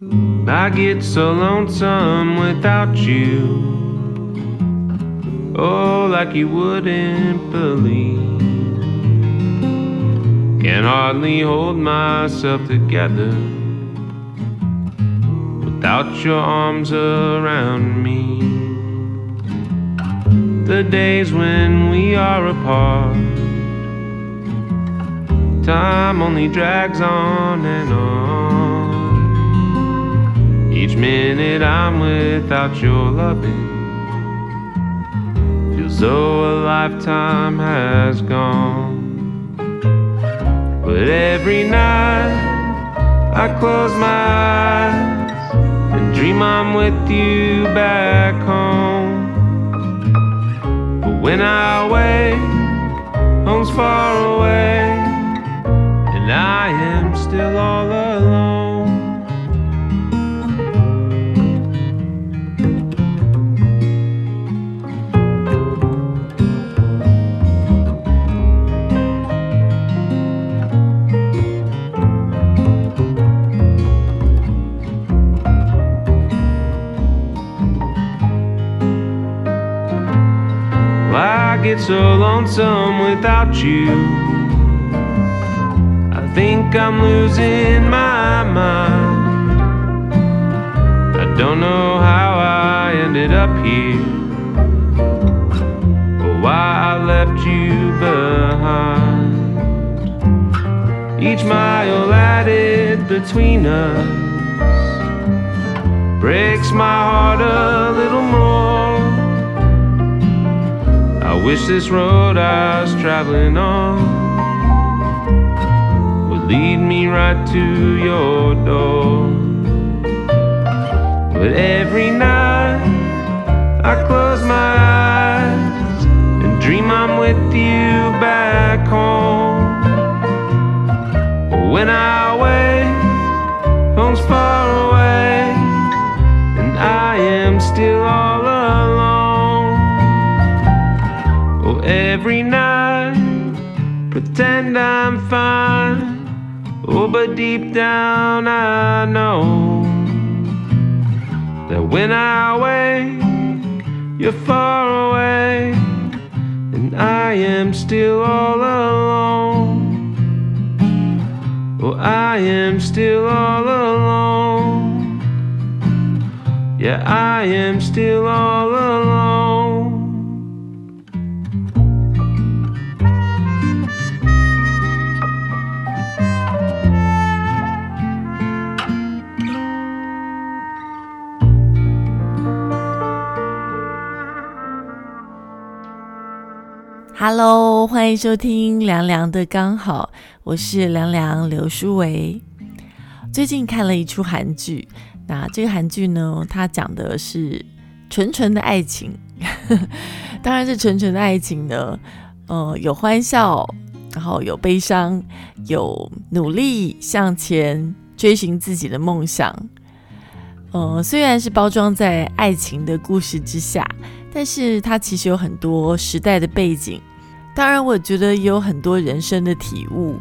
I get so lonesome without you. Oh, like you wouldn't believe. Can hardly hold myself together without your arms around me. The days when we are apart, time only drags on and on. Each minute I'm without your loving feels though a lifetime has gone. But every night I close my eyes and dream I'm with you back home. But when I wake, home's far away, and I am still all alone. Get so lonesome without you. I think I'm losing my mind. I don't know how I ended up here or why I left you behind. Each mile added between us breaks my heart a little more. Wish this road I was traveling on would lead me right to your door. But deep down I know that when I wake, you're far away, and I am still all alone. Oh, I am still all alone. Yeah, I am still all alone. Hello，欢迎收听凉凉的刚好，我是凉凉刘淑维。最近看了一出韩剧，那这个韩剧呢，它讲的是纯纯的爱情。当然，这纯纯的爱情呢，呃，有欢笑，然后有悲伤，有努力向前追寻自己的梦想。呃，虽然是包装在爱情的故事之下，但是它其实有很多时代的背景。当然，我觉得也有很多人生的体悟。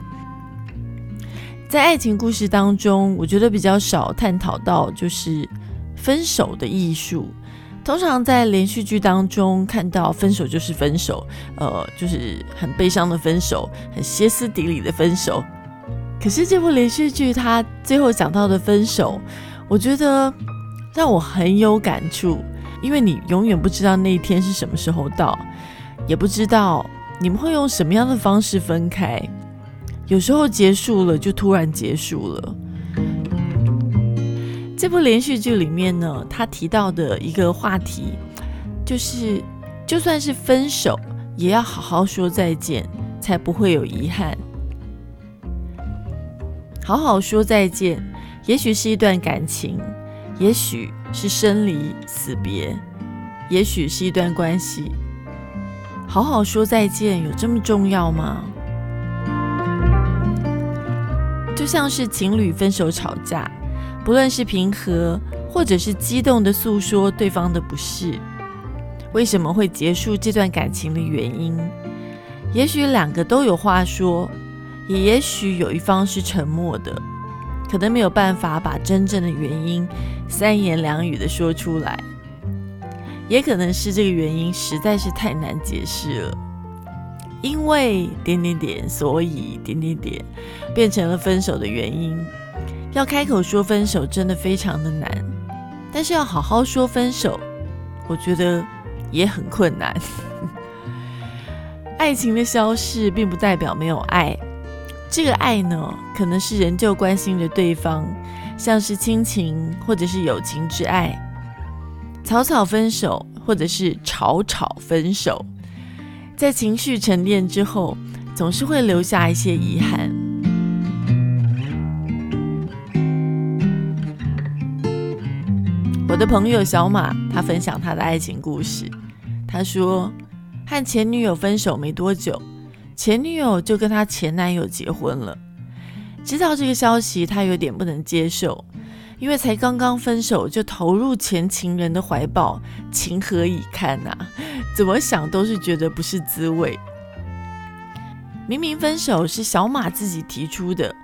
在爱情故事当中，我觉得比较少探讨到就是分手的艺术。通常在连续剧当中看到分手就是分手，呃，就是很悲伤的分手，很歇斯底里的分手。可是这部连续剧它最后讲到的分手，我觉得让我很有感触，因为你永远不知道那一天是什么时候到，也不知道你们会用什么样的方式分开。有时候结束了就突然结束了。这部连续剧里面呢，他提到的一个话题就是，就算是分手，也要好好说再见，才不会有遗憾。好好说再见，也许是一段感情，也许是生离死别，也许是一段关系。好好说再见，有这么重要吗？就像是情侣分手吵架，不论是平和或者是激动的诉说对方的不是，为什么会结束这段感情的原因，也许两个都有话说，也也许有一方是沉默的。可能没有办法把真正的原因三言两语的说出来，也可能是这个原因实在是太难解释了。因为点点点，所以点点点，变成了分手的原因。要开口说分手真的非常的难，但是要好好说分手，我觉得也很困难。爱情的消逝并不代表没有爱，这个爱呢，可能是仍旧关心着对方，像是亲情或者是友情之爱。草草分手，或者是吵吵分手。在情绪沉淀之后，总是会留下一些遗憾。我的朋友小马，他分享他的爱情故事。他说，和前女友分手没多久，前女友就跟他前男友结婚了。知道这个消息，他有点不能接受。因为才刚刚分手就投入前情人的怀抱，情何以堪呐？怎么想都是觉得不是滋味。明明分手是小马自己提出的，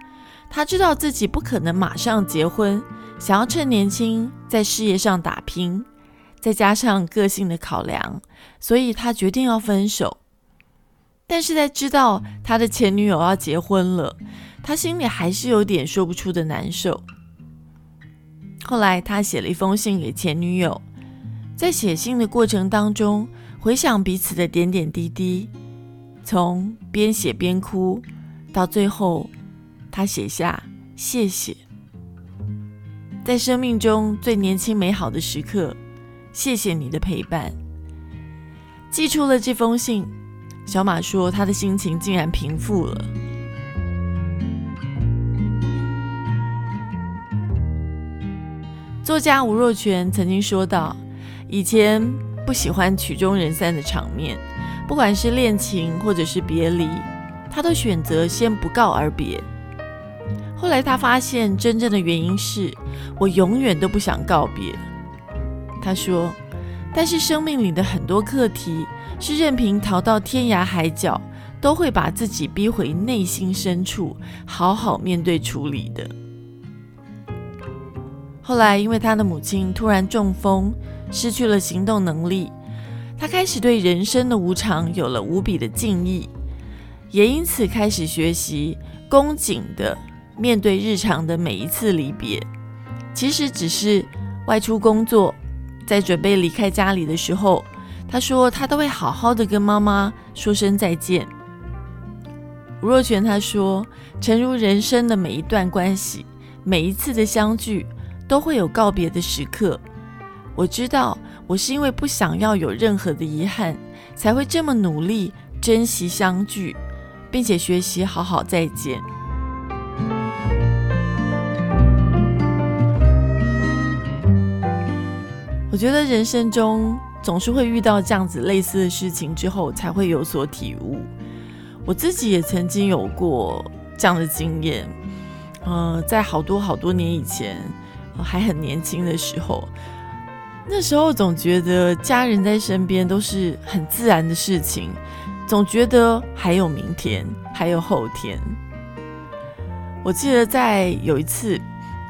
他知道自己不可能马上结婚，想要趁年轻在事业上打拼，再加上个性的考量，所以他决定要分手。但是在知道他的前女友要结婚了，他心里还是有点说不出的难受。后来，他写了一封信给前女友，在写信的过程当中，回想彼此的点点滴滴，从边写边哭，到最后，他写下谢谢，在生命中最年轻美好的时刻，谢谢你的陪伴。寄出了这封信，小马说他的心情竟然平复了。作家吴若权曾经说道：“以前不喜欢曲终人散的场面，不管是恋情或者是别离，他都选择先不告而别。后来他发现，真正的原因是我永远都不想告别。”他说：“但是生命里的很多课题，是任凭逃到天涯海角，都会把自己逼回内心深处，好好面对处理的。”后来，因为他的母亲突然中风，失去了行动能力，他开始对人生的无常有了无比的敬意，也因此开始学习恭谨的面对日常的每一次离别。其实只是外出工作，在准备离开家里的时候，他说他都会好好的跟妈妈说声再见。吴若权他说，诚如人生的每一段关系，每一次的相聚。都会有告别的时刻。我知道，我是因为不想要有任何的遗憾，才会这么努力珍惜相聚，并且学习好好再见。我觉得人生中总是会遇到这样子类似的事情之后，才会有所体悟。我自己也曾经有过这样的经验，呃，在好多好多年以前。还很年轻的时候，那时候总觉得家人在身边都是很自然的事情，总觉得还有明天，还有后天。我记得在有一次，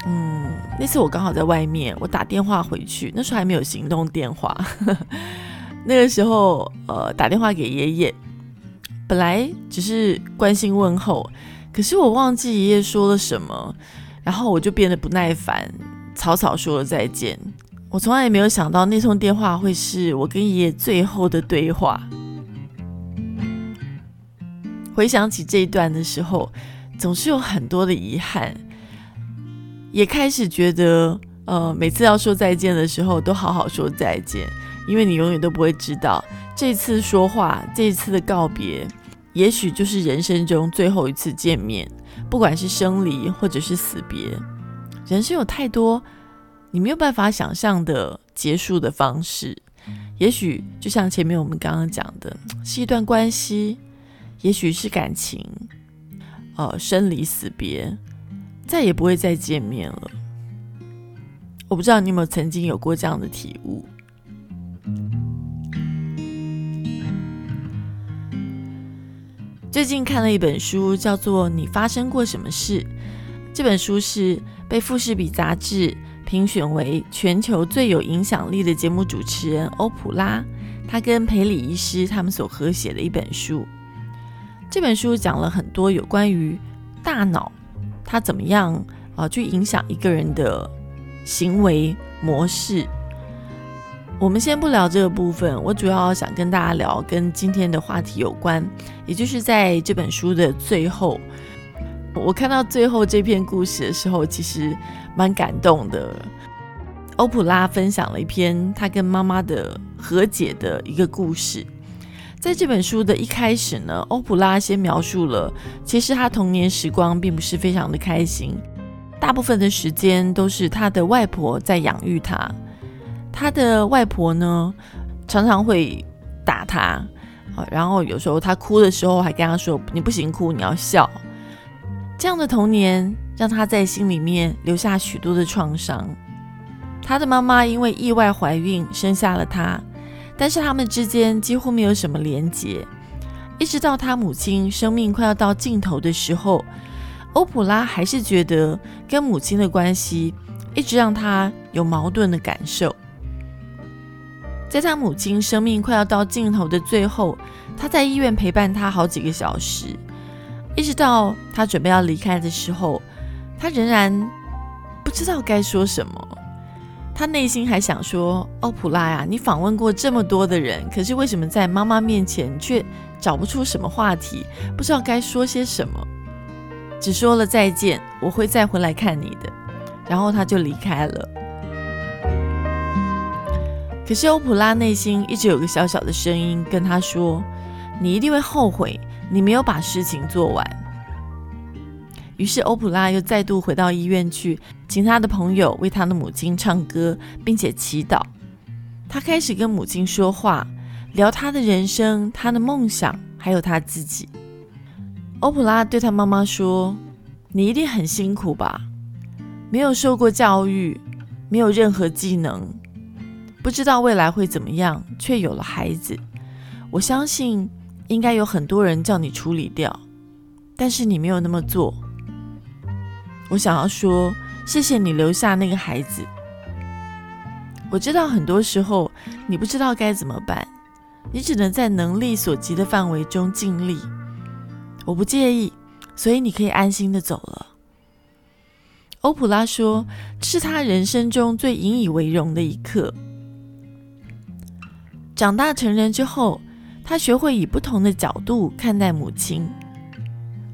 嗯，那次我刚好在外面，我打电话回去，那时候还没有行动电话，那个时候呃打电话给爷爷，本来只是关心问候，可是我忘记爷爷说了什么，然后我就变得不耐烦。草草说了再见，我从来也没有想到那通电话会是我跟爷爷最后的对话。回想起这一段的时候，总是有很多的遗憾，也开始觉得，呃，每次要说再见的时候，都好好说再见，因为你永远都不会知道，这次说话，这一次的告别，也许就是人生中最后一次见面，不管是生离或者是死别。人生有太多你没有办法想象的结束的方式，也许就像前面我们刚刚讲的，是一段关系，也许是感情，呃，生离死别，再也不会再见面了。我不知道你有没有曾经有过这样的体悟。最近看了一本书，叫做《你发生过什么事》。这本书是被富士比杂志评选为全球最有影响力的节目主持人欧普拉，他跟培里医师他们所合写的一本书。这本书讲了很多有关于大脑，它怎么样啊去影响一个人的行为模式。我们先不聊这个部分，我主要想跟大家聊跟今天的话题有关，也就是在这本书的最后。我看到最后这篇故事的时候，其实蛮感动的。欧普拉分享了一篇他跟妈妈的和解的一个故事。在这本书的一开始呢，欧普拉先描述了，其实他童年时光并不是非常的开心，大部分的时间都是他的外婆在养育他。他的外婆呢，常常会打他，然后有时候他哭的时候还跟他说：“你不行哭，你要笑。”这样的童年让他在心里面留下许多的创伤。他的妈妈因为意外怀孕生下了他，但是他们之间几乎没有什么连结。一直到他母亲生命快要到尽头的时候，欧普拉还是觉得跟母亲的关系一直让他有矛盾的感受。在他母亲生命快要到尽头的最后，他在医院陪伴他好几个小时。一直到他准备要离开的时候，他仍然不知道该说什么。他内心还想说：“欧普拉呀，你访问过这么多的人，可是为什么在妈妈面前却找不出什么话题？不知道该说些什么，只说了再见，我会再回来看你的。”然后他就离开了。可是欧普拉内心一直有个小小的声音跟他说：“你一定会后悔。”你没有把事情做完，于是欧普拉又再度回到医院去，请他的朋友为他的母亲唱歌，并且祈祷。他开始跟母亲说话，聊他的人生、他的梦想，还有他自己。欧普拉对他妈妈说：“你一定很辛苦吧？没有受过教育，没有任何技能，不知道未来会怎么样，却有了孩子。我相信。”应该有很多人叫你处理掉，但是你没有那么做。我想要说，谢谢你留下那个孩子。我知道很多时候你不知道该怎么办，你只能在能力所及的范围中尽力。我不介意，所以你可以安心的走了。欧普拉说，这是他人生中最引以为荣的一刻。长大成人之后。他学会以不同的角度看待母亲。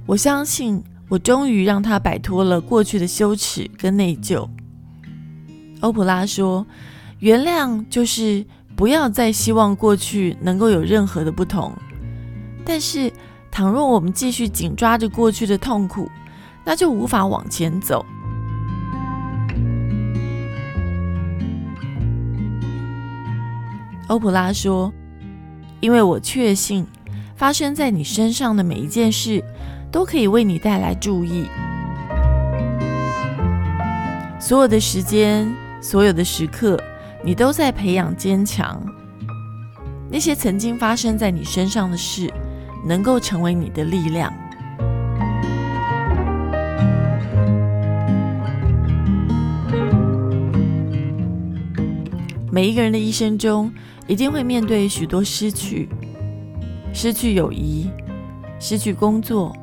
我相信，我终于让他摆脱了过去的羞耻跟内疚。欧普拉说：“原谅就是不要再希望过去能够有任何的不同。但是，倘若我们继续紧抓着过去的痛苦，那就无法往前走。”欧普拉说。因为我确信，发生在你身上的每一件事，都可以为你带来注意。所有的时间，所有的时刻，你都在培养坚强。那些曾经发生在你身上的事，能够成为你的力量。每一个人的一生中。一定会面对许多失去，失去友谊，失去工作，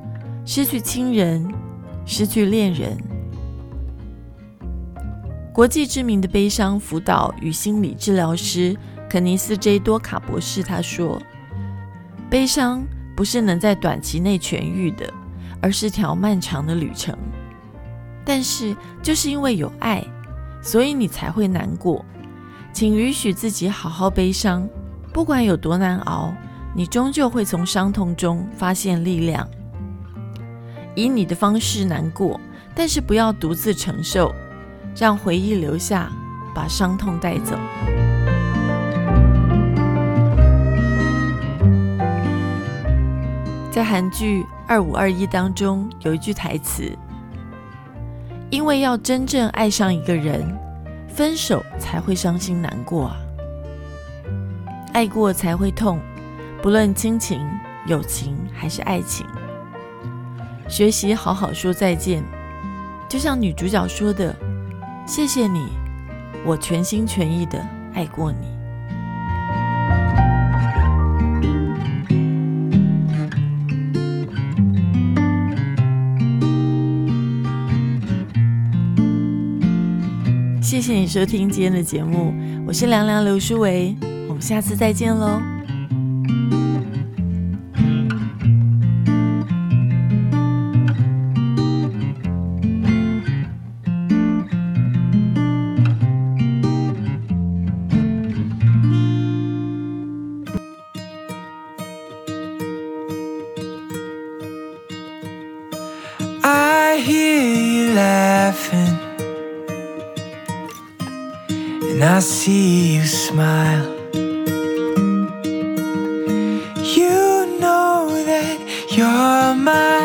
失去亲人，失去恋人。国际知名的悲伤辅导与心理治疗师肯尼斯 ·J· 多卡博士他说：“悲伤不是能在短期内痊愈的，而是条漫长的旅程。但是就是因为有爱，所以你才会难过。”请允许自己好好悲伤，不管有多难熬，你终究会从伤痛中发现力量。以你的方式难过，但是不要独自承受，让回忆留下，把伤痛带走。在韩剧《二五二一》当中有一句台词：“因为要真正爱上一个人。”分手才会伤心难过啊，爱过才会痛，不论亲情、友情还是爱情。学习好好说再见，就像女主角说的：“谢谢你，我全心全意的爱过你。”谢谢你收听今天的节目，我是凉凉刘书维，我们下次再见喽。You're my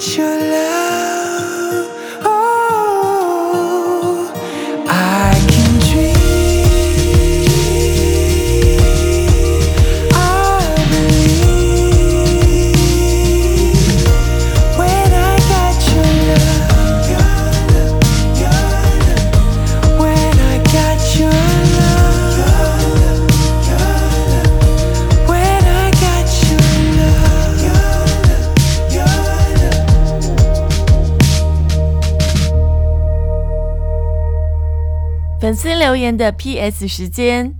should 留言的 PS 时间。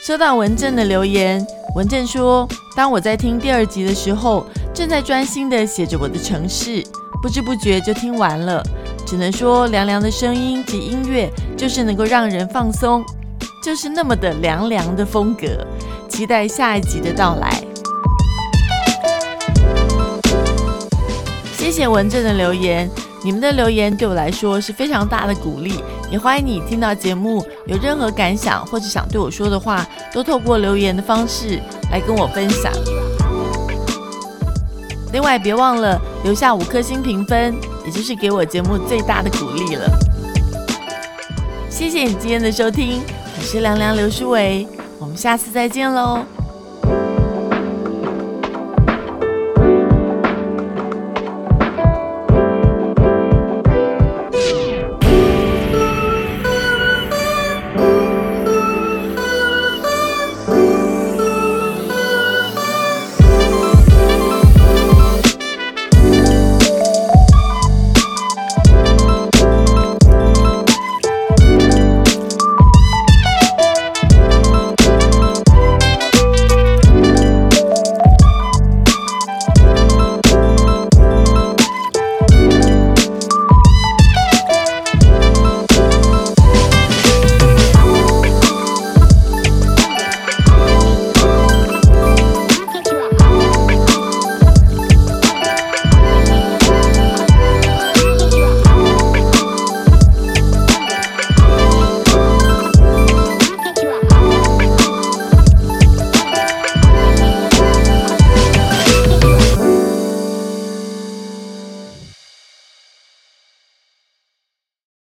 收到文正的留言，文正说：“当我在听第二集的时候，正在专心的写着我的城市，不知不觉就听完了。只能说，凉凉的声音及音乐就是能够让人放松，就是那么的凉凉的风格。期待下一集的到来。”谢谢文正的留言，你们的留言对我来说是非常大的鼓励。也欢迎你听到节目有任何感想或者想对我说的话，都透过留言的方式来跟我分享。另外，别忘了留下五颗星评分，也就是给我节目最大的鼓励了。谢谢你今天的收听，我是凉凉刘书伟，我们下次再见喽。